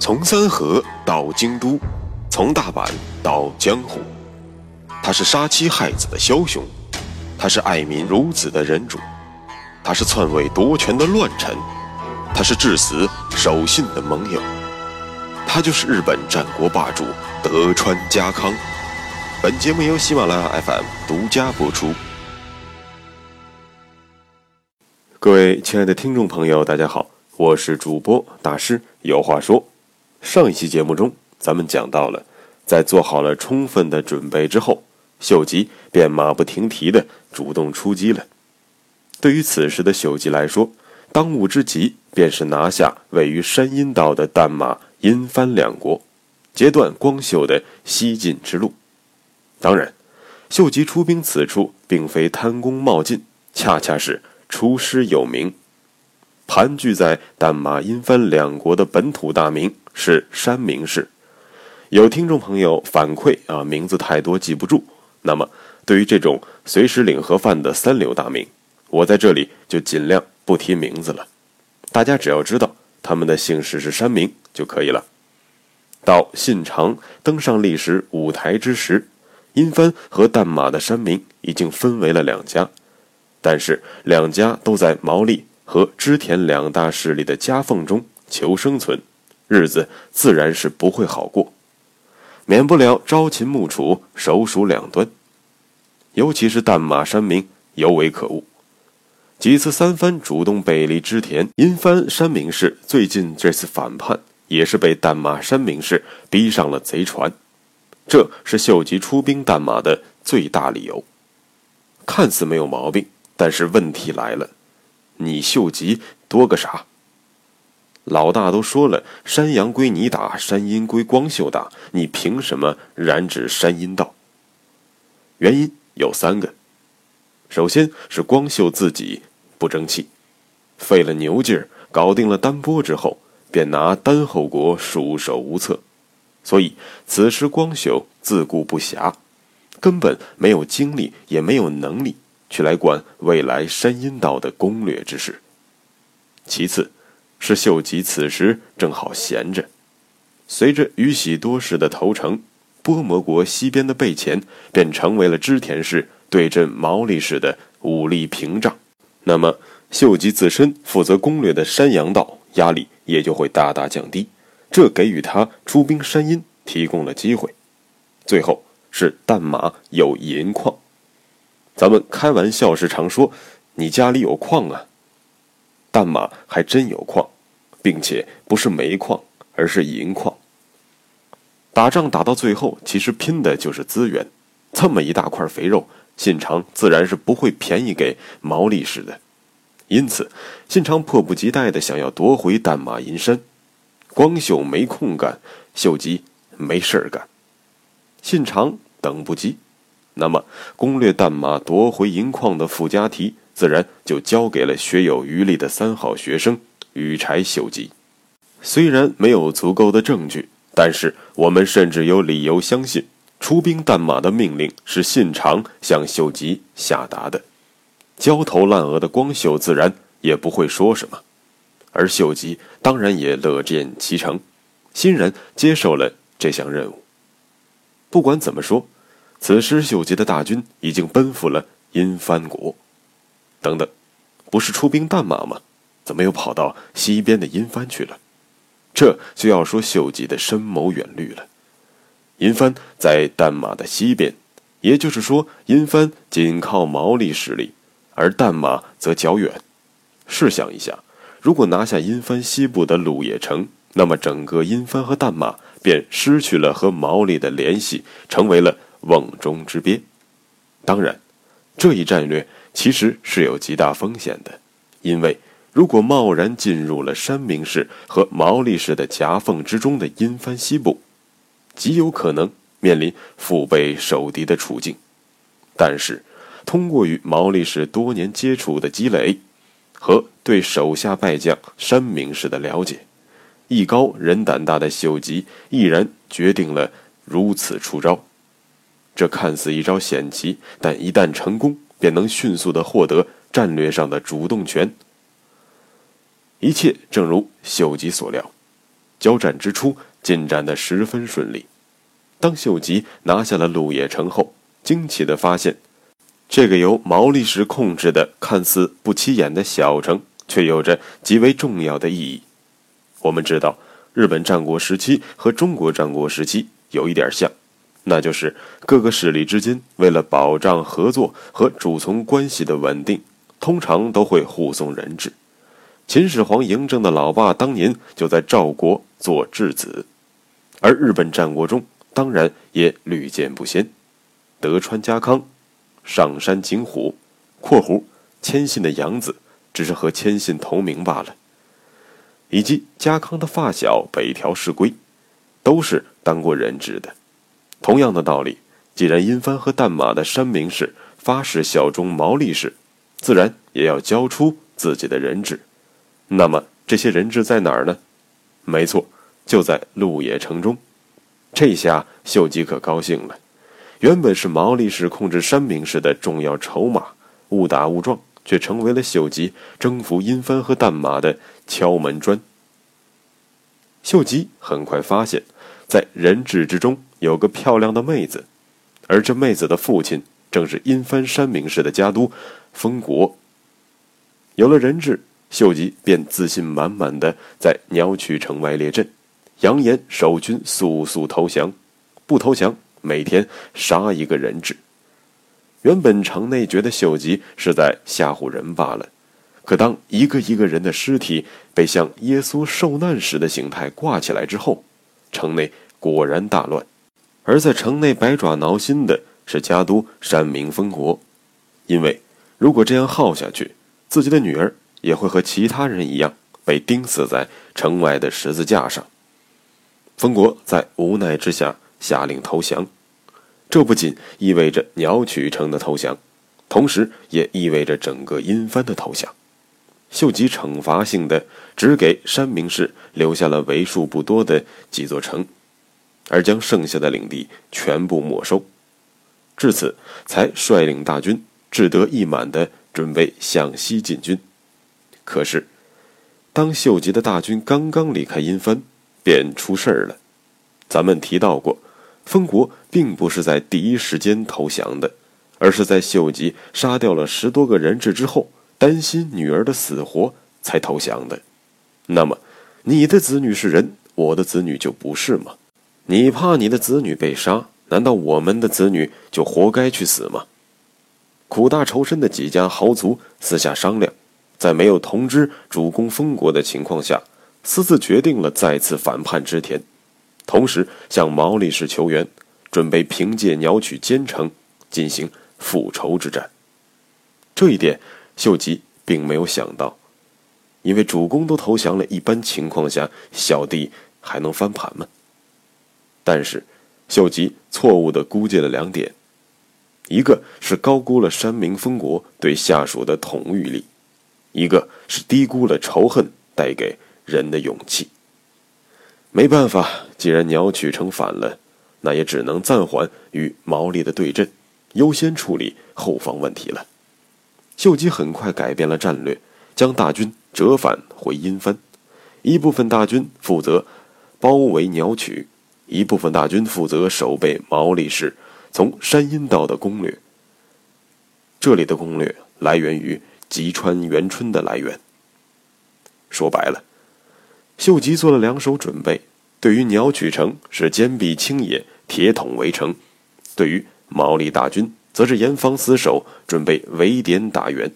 从三河到京都，从大阪到江湖，他是杀妻害子的枭雄，他是爱民如子的仁主，他是篡位夺权的乱臣，他是至死守信的盟友，他就是日本战国霸主德川家康。本节目由喜马拉雅 FM 独家播出。各位亲爱的听众朋友，大家好，我是主播大师，有话说。上一期节目中，咱们讲到了，在做好了充分的准备之后，秀吉便马不停蹄地主动出击了。对于此时的秀吉来说，当务之急便是拿下位于山阴道的淡马、阴藩两国，截断光秀的西进之路。当然，秀吉出兵此处，并非贪功冒进，恰恰是出师有名。盘踞在淡马、阴藩两国的本土大名是山明氏。有听众朋友反馈啊，名字太多记不住。那么，对于这种随时领盒饭的三流大名，我在这里就尽量不提名字了。大家只要知道他们的姓氏是山明就可以了。到信长登上历史舞台之时，殷藩和淡马的山明已经分为了两家，但是两家都在毛利。和织田两大势力的夹缝中求生存，日子自然是不会好过，免不了朝秦暮楚，首鼠两端。尤其是淡马山明尤为可恶，几次三番主动背离织田，阴藩山明氏最近这次反叛，也是被淡马山明氏逼上了贼船，这是秀吉出兵淡马的最大理由。看似没有毛病，但是问题来了。你秀吉多个啥？老大都说了，山羊归你打，山阴归光秀打，你凭什么染指山阴道？原因有三个，首先是光秀自己不争气，费了牛劲儿搞定了丹波之后，便拿丹后国束手无策，所以此时光秀自顾不暇，根本没有精力，也没有能力。去来管未来山阴道的攻略之事。其次，是秀吉此时正好闲着，随着宇喜多氏的投诚，波摩国西边的备前便成为了织田氏对阵毛利氏的武力屏障。那么，秀吉自身负责攻略的山阳道压力也就会大大降低，这给予他出兵山阴提供了机会。最后是淡马有银矿。咱们开玩笑时常说：“你家里有矿啊。”淡马还真有矿，并且不是煤矿，而是银矿。打仗打到最后，其实拼的就是资源。这么一大块肥肉，信长自然是不会便宜给毛利氏的。因此，信长迫不及待的想要夺回淡马银山。光秀没空干，秀吉没事儿干，信长等不及。那么，攻略淡马夺回银矿的附加题，自然就交给了学有余力的三好学生羽柴秀吉。虽然没有足够的证据，但是我们甚至有理由相信，出兵淡马的命令是信长向秀吉下达的。焦头烂额的光秀自然也不会说什么，而秀吉当然也乐见其成，欣然接受了这项任务。不管怎么说。此时，秀吉的大军已经奔赴了阴藩国。等等，不是出兵淡马吗？怎么又跑到西边的阴藩去了？这就要说秀吉的深谋远虑了。阴藩在淡马的西边，也就是说，阴藩仅靠毛利势力，而淡马则较远。试想一下，如果拿下阴藩西部的鹿野城，那么整个阴藩和淡马便失去了和毛利的联系，成为了。瓮中之鳖，当然，这一战略其实是有极大风险的，因为如果贸然进入了山明氏和毛利氏的夹缝之中的阴藩西部，极有可能面临腹背受敌的处境。但是，通过与毛利氏多年接触的积累，和对手下败将山明氏的了解，艺高人胆大的秀吉毅然决定了如此出招。这看似一招险棋，但一旦成功，便能迅速的获得战略上的主动权。一切正如秀吉所料，交战之初进展得十分顺利。当秀吉拿下了鹿野城后，惊奇地发现，这个由毛利氏控制的看似不起眼的小城，却有着极为重要的意义。我们知道，日本战国时期和中国战国时期有一点像，那就是各个势力之间为了保障合作和主从关系的稳定，通常都会护送人质。秦始皇嬴政的老爸当年就在赵国做质子，而日本战国中当然也屡见不鲜。德川家康、上山景虎（括弧谦信的养子，只是和谦信同名罢了），以及家康的发小北条氏规，都是当过人质的。同样的道理，既然殷藩和淡马的山明氏发誓效忠毛利氏，自然也要交出自己的人质。那么这些人质在哪儿呢？没错，就在鹿野城中。这下秀吉可高兴了。原本是毛利氏控制山明氏的重要筹码，误打误撞却成为了秀吉征服殷藩和淡马的敲门砖。秀吉很快发现，在人质之中有个漂亮的妹子，而这妹子的父亲正是殷藩山明氏的家督丰国。有了人质。秀吉便自信满满的在鸟取城外列阵，扬言守军速速投降，不投降每天杀一个人质。原本城内觉得秀吉是在吓唬人罢了，可当一个一个人的尸体被像耶稣受难时的形态挂起来之后，城内果然大乱。而在城内百爪挠心的是家督山明丰国，因为如果这样耗下去，自己的女儿。也会和其他人一样被钉死在城外的十字架上。丰国在无奈之下下令投降，这不仅意味着鸟取城的投降，同时也意味着整个阴藩的投降。秀吉惩罚性的只给山明氏留下了为数不多的几座城，而将剩下的领地全部没收。至此，才率领大军志得意满的准备向西进军。可是，当秀吉的大军刚刚离开阴藩，便出事儿了。咱们提到过，丰国并不是在第一时间投降的，而是在秀吉杀掉了十多个人质之后，担心女儿的死活才投降的。那么，你的子女是人，我的子女就不是吗？你怕你的子女被杀，难道我们的子女就活该去死吗？苦大仇深的几家豪族私下商量。在没有通知主公封国的情况下，私自决定了再次反叛织田，同时向毛利氏求援，准备凭借鸟取坚城进行复仇之战。这一点，秀吉并没有想到，因为主公都投降了，一般情况下小弟还能翻盘吗？但是，秀吉错误地估计了两点：一个是高估了山明封国对下属的统御力。一个是低估了仇恨带给人的勇气。没办法，既然鸟取城反了，那也只能暂缓与毛利的对阵，优先处理后方问题了。秀吉很快改变了战略，将大军折返回阴藩，一部分大军负责包围鸟取，一部分大军负责守备毛利氏从山阴道的攻略。这里的攻略来源于。吉川元春的来源。说白了，秀吉做了两手准备：对于鸟取城是坚壁清野，铁桶围城；对于毛利大军，则是严防死守，准备围点打援。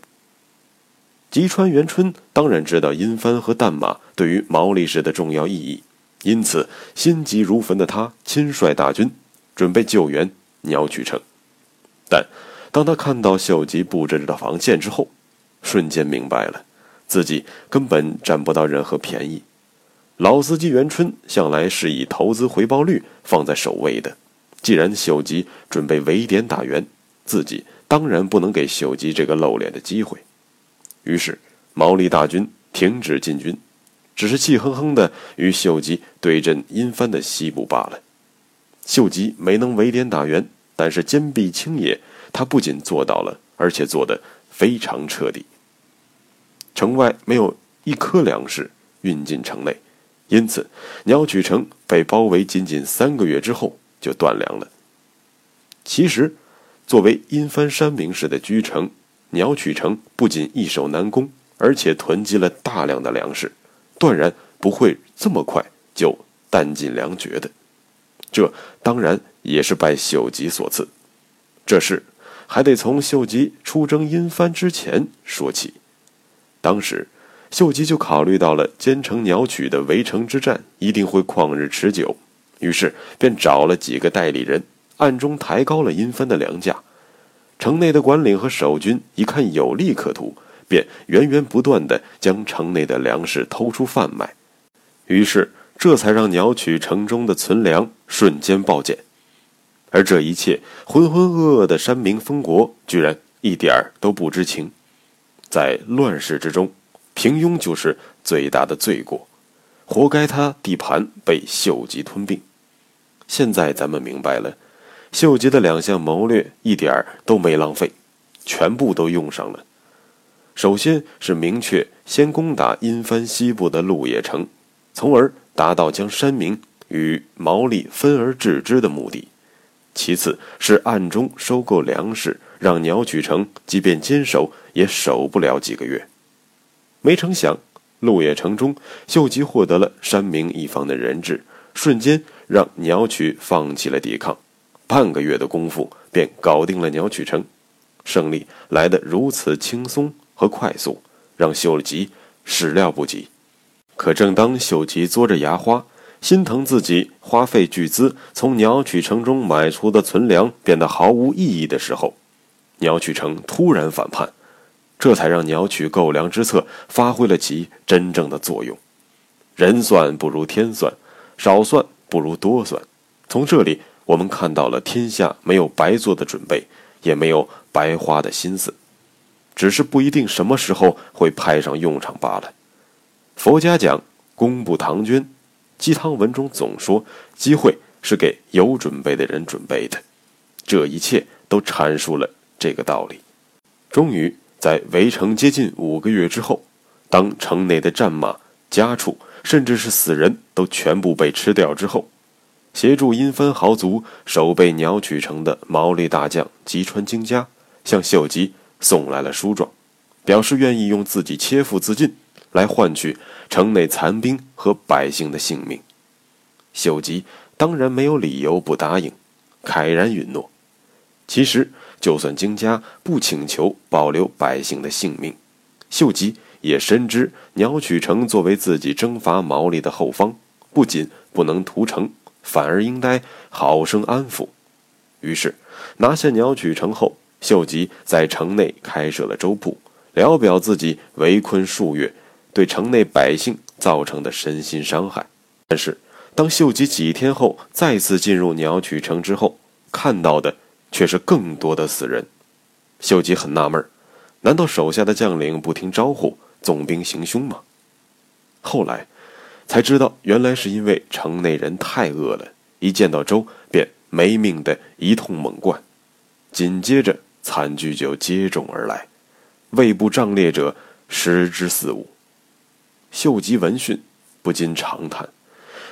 吉川元春当然知道阴帆和淡马对于毛利氏的重要意义，因此心急如焚的他亲率大军准备救援鸟取城。但当他看到秀吉布置的防线之后，瞬间明白了，自己根本占不到任何便宜。老司机元春向来是以投资回报率放在首位的。既然秀吉准备围点打援，自己当然不能给秀吉这个露脸的机会。于是，毛利大军停止进军，只是气哼哼的与秀吉对阵阴藩的西部罢了。秀吉没能围点打援，但是坚壁清野，他不仅做到了，而且做得非常彻底。城外没有一颗粮食运进城内，因此鸟取城被包围仅仅三个月之后就断粮了。其实，作为阴藩山明氏的居城，鸟取城不仅易守难攻，而且囤积了大量的粮食，断然不会这么快就弹尽粮绝的。这当然也是拜秀吉所赐。这事还得从秀吉出征阴藩之前说起。当时，秀吉就考虑到了兼城鸟取的围城之战一定会旷日持久，于是便找了几个代理人。暗中抬高了阴藩的粮价，城内的管领和守军一看有利可图，便源源不断地将城内的粮食偷出贩卖，于是这才让鸟取城中的存粮瞬间暴减。而这一切，浑浑噩噩的山民封国居然一点儿都不知情。在乱世之中，平庸就是最大的罪过，活该他地盘被秀吉吞并。现在咱们明白了。秀吉的两项谋略一点儿都没浪费，全部都用上了。首先是明确先攻打阴藩西部的鹿野城，从而达到将山民与毛利分而治之的目的；其次是暗中收购粮食，让鸟取城即便坚守也守不了几个月。没成想，鹿野城中秀吉获得了山民一方的人质，瞬间让鸟取放弃了抵抗。半个月的功夫便搞定了鸟取城，胜利来得如此轻松和快速，让秀吉始料不及。可正当秀吉嘬着牙花，心疼自己花费巨资从鸟取城中买出的存粮变得毫无意义的时候，鸟取城突然反叛，这才让鸟取购粮之策发挥了其真正的作用。人算不如天算，少算不如多算。从这里。我们看到了天下没有白做的准备，也没有白花的心思，只是不一定什么时候会派上用场罢了。佛家讲功不唐捐，鸡汤文中总说机会是给有准备的人准备的，这一切都阐述了这个道理。终于在围城接近五个月之后，当城内的战马、家畜，甚至是死人都全部被吃掉之后。协助阴分豪族守备鸟取城的毛利大将吉川经家向秀吉送来了书状，表示愿意用自己切腹自尽来换取城内残兵和百姓的性命。秀吉当然没有理由不答应，慨然允诺。其实，就算经家不请求保留百姓的性命，秀吉也深知鸟取城作为自己征伐毛利的后方，不仅不能屠城。反而应该好生安抚。于是，拿下鸟取城后，秀吉在城内开设了粥铺，聊表自己围困数月对城内百姓造成的身心伤害。但是，当秀吉几天后再次进入鸟取城之后，看到的却是更多的死人。秀吉很纳闷难道手下的将领不听招呼，纵兵行凶吗？后来。才知道，原来是因为城内人太饿了，一见到粥便没命的一通猛灌，紧接着惨剧就接踵而来，胃部胀裂者十之四五。秀吉闻讯，不禁长叹：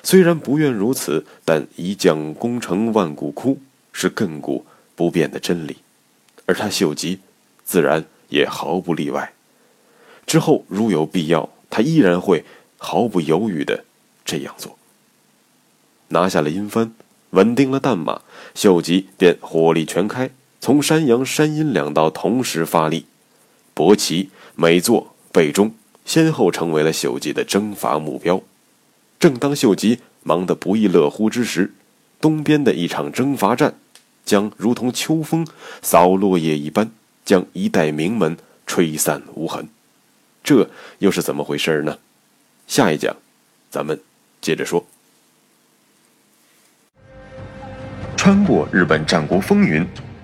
虽然不愿如此，但一将功成万骨枯是亘古不变的真理，而他秀吉，自然也毫不例外。之后如有必要，他依然会。毫不犹豫的这样做，拿下了阴分，稳定了弹马，秀吉便火力全开，从山阳、山阴两道同时发力，伯奇、美作、备中先后成为了秀吉的征伐目标。正当秀吉忙得不亦乐乎之时，东边的一场征伐战，将如同秋风扫落叶一般，将一代名门吹散无痕。这又是怎么回事呢？下一讲，咱们接着说。穿过日本战国风云，